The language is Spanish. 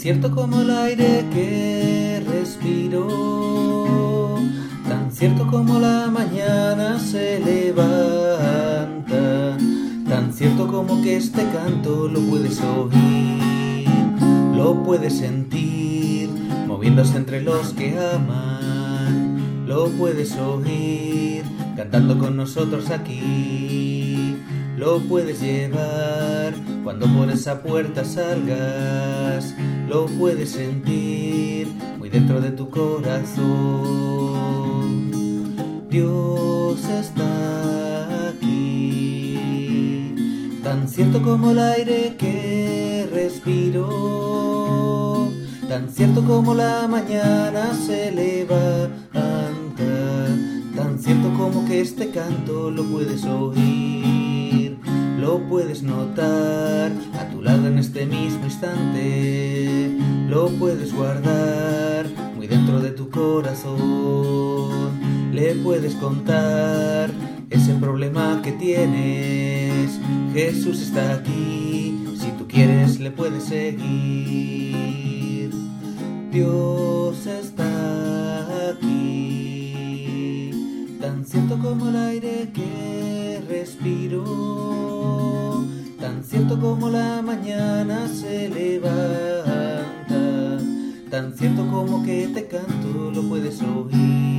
cierto como el aire que respiro, tan cierto como la mañana se levanta, tan cierto como que este canto lo puedes oír, lo puedes sentir, moviéndose entre los que aman, lo puedes oír, cantando con nosotros aquí, lo puedes llevar cuando por esa puerta salgas, lo puedes sentir muy dentro de tu corazón. Dios está aquí, tan cierto como el aire que respiro, tan cierto como la mañana se levanta, tan cierto como que este canto lo puedes oír puedes notar a tu lado en este mismo instante, lo puedes guardar muy dentro de tu corazón, le puedes contar ese problema que tienes, Jesús está aquí, si tú quieres le puedes seguir, Dios está aquí, tan cierto como el aire que respiro tan cierto como que te canto lo puedes oír.